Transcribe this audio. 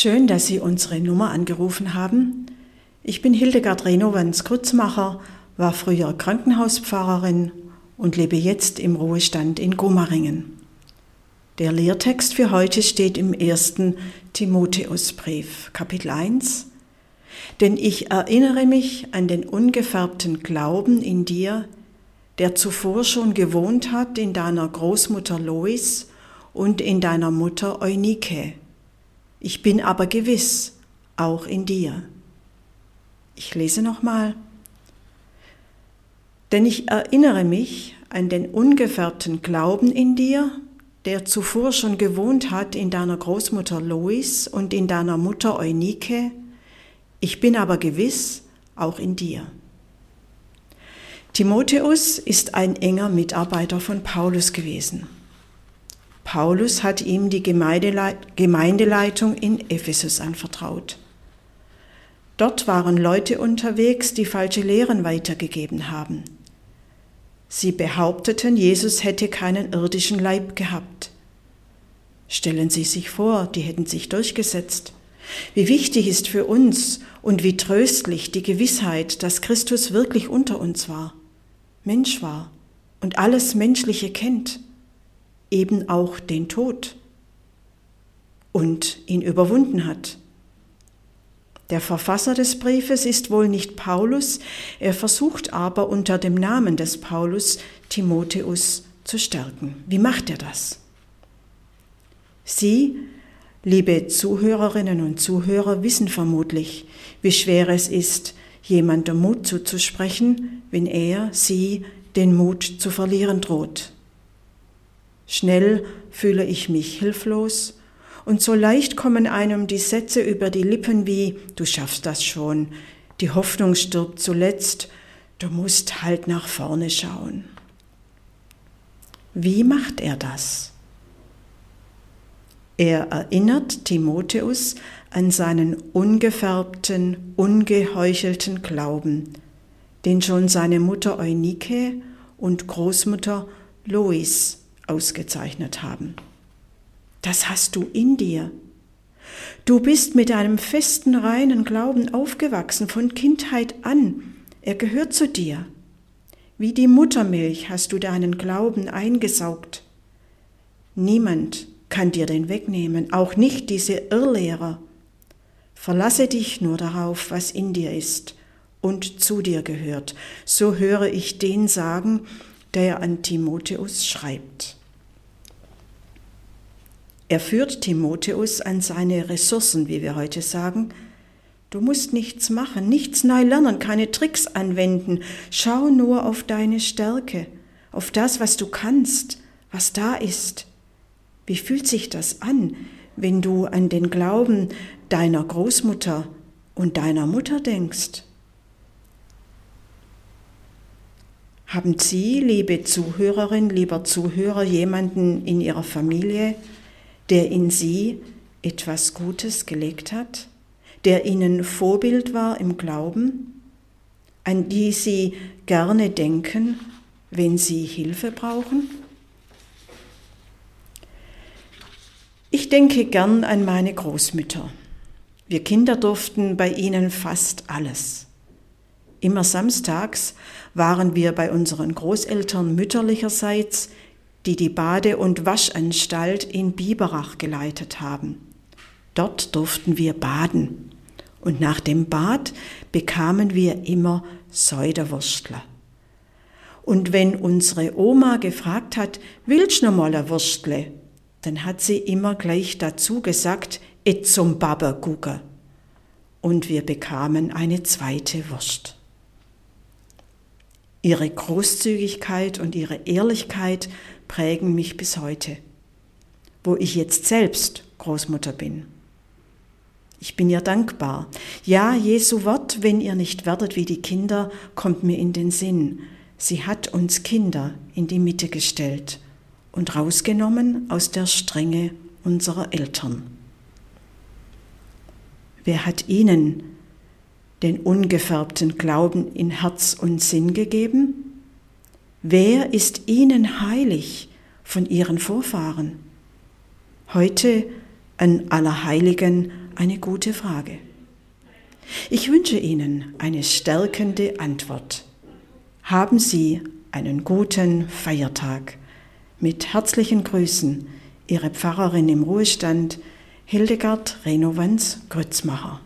Schön, dass Sie unsere Nummer angerufen haben. Ich bin Hildegard Renowans Kurzmacher, war früher Krankenhauspfarrerin und lebe jetzt im Ruhestand in Gomaringen. Der Lehrtext für heute steht im ersten Timotheusbrief, Kapitel 1. Denn ich erinnere mich an den ungefärbten Glauben in dir, der zuvor schon gewohnt hat in deiner Großmutter Lois und in deiner Mutter Eunike ich bin aber gewiss, auch in dir. Ich lese nochmal. Denn ich erinnere mich an den ungefärbten Glauben in dir, der zuvor schon gewohnt hat in deiner Großmutter Lois und in deiner Mutter Eunike. Ich bin aber gewiss auch in dir. Timotheus ist ein enger Mitarbeiter von Paulus gewesen. Paulus hat ihm die Gemeindeleitung in Ephesus anvertraut. Dort waren Leute unterwegs, die falsche Lehren weitergegeben haben. Sie behaupteten, Jesus hätte keinen irdischen Leib gehabt. Stellen Sie sich vor, die hätten sich durchgesetzt. Wie wichtig ist für uns und wie tröstlich die Gewissheit, dass Christus wirklich unter uns war, Mensch war und alles Menschliche kennt eben auch den Tod und ihn überwunden hat. Der Verfasser des Briefes ist wohl nicht Paulus, er versucht aber unter dem Namen des Paulus Timotheus zu stärken. Wie macht er das? Sie, liebe Zuhörerinnen und Zuhörer, wissen vermutlich, wie schwer es ist, jemandem Mut zuzusprechen, wenn er, sie den Mut zu verlieren droht. Schnell fühle ich mich hilflos und so leicht kommen einem die Sätze über die Lippen wie Du schaffst das schon, die Hoffnung stirbt zuletzt, du musst halt nach vorne schauen. Wie macht er das? Er erinnert Timotheus an seinen ungefärbten, ungeheuchelten Glauben, den schon seine Mutter Eunike und Großmutter Lois ausgezeichnet haben. Das hast du in dir. Du bist mit einem festen, reinen Glauben aufgewachsen von Kindheit an. Er gehört zu dir. Wie die Muttermilch hast du deinen Glauben eingesaugt. Niemand kann dir den wegnehmen, auch nicht diese Irrlehrer. Verlasse dich nur darauf, was in dir ist und zu dir gehört. So höre ich den sagen, der an Timotheus schreibt. Er führt Timotheus an seine Ressourcen, wie wir heute sagen. Du musst nichts machen, nichts neu lernen, keine Tricks anwenden. Schau nur auf deine Stärke, auf das, was du kannst, was da ist. Wie fühlt sich das an, wenn du an den Glauben deiner Großmutter und deiner Mutter denkst? Haben Sie, liebe Zuhörerin, lieber Zuhörer, jemanden in Ihrer Familie, der in sie etwas Gutes gelegt hat, der ihnen Vorbild war im Glauben, an die sie gerne denken, wenn sie Hilfe brauchen? Ich denke gern an meine Großmütter. Wir Kinder durften bei ihnen fast alles. Immer samstags waren wir bei unseren Großeltern mütterlicherseits die die Bade- und Waschanstalt in Biberach geleitet haben. Dort durften wir baden und nach dem Bad bekamen wir immer Säuderwurstle. Und wenn unsere Oma gefragt hat, willst du noch mal ein Wurstle? Dann hat sie immer gleich dazu gesagt, et zum Babbe gucke. Und wir bekamen eine zweite Wurst. Ihre Großzügigkeit und ihre Ehrlichkeit prägen mich bis heute, wo ich jetzt selbst Großmutter bin. Ich bin ihr dankbar. Ja, Jesu Wort, wenn ihr nicht werdet wie die Kinder, kommt mir in den Sinn. Sie hat uns Kinder in die Mitte gestellt und rausgenommen aus der Strenge unserer Eltern. Wer hat ihnen den ungefärbten Glauben in Herz und Sinn gegeben? Wer ist ihnen heilig von ihren Vorfahren? Heute an Allerheiligen eine gute Frage. Ich wünsche Ihnen eine stärkende Antwort. Haben Sie einen guten Feiertag. Mit herzlichen Grüßen, Ihre Pfarrerin im Ruhestand, Hildegard Renowans Grützmacher.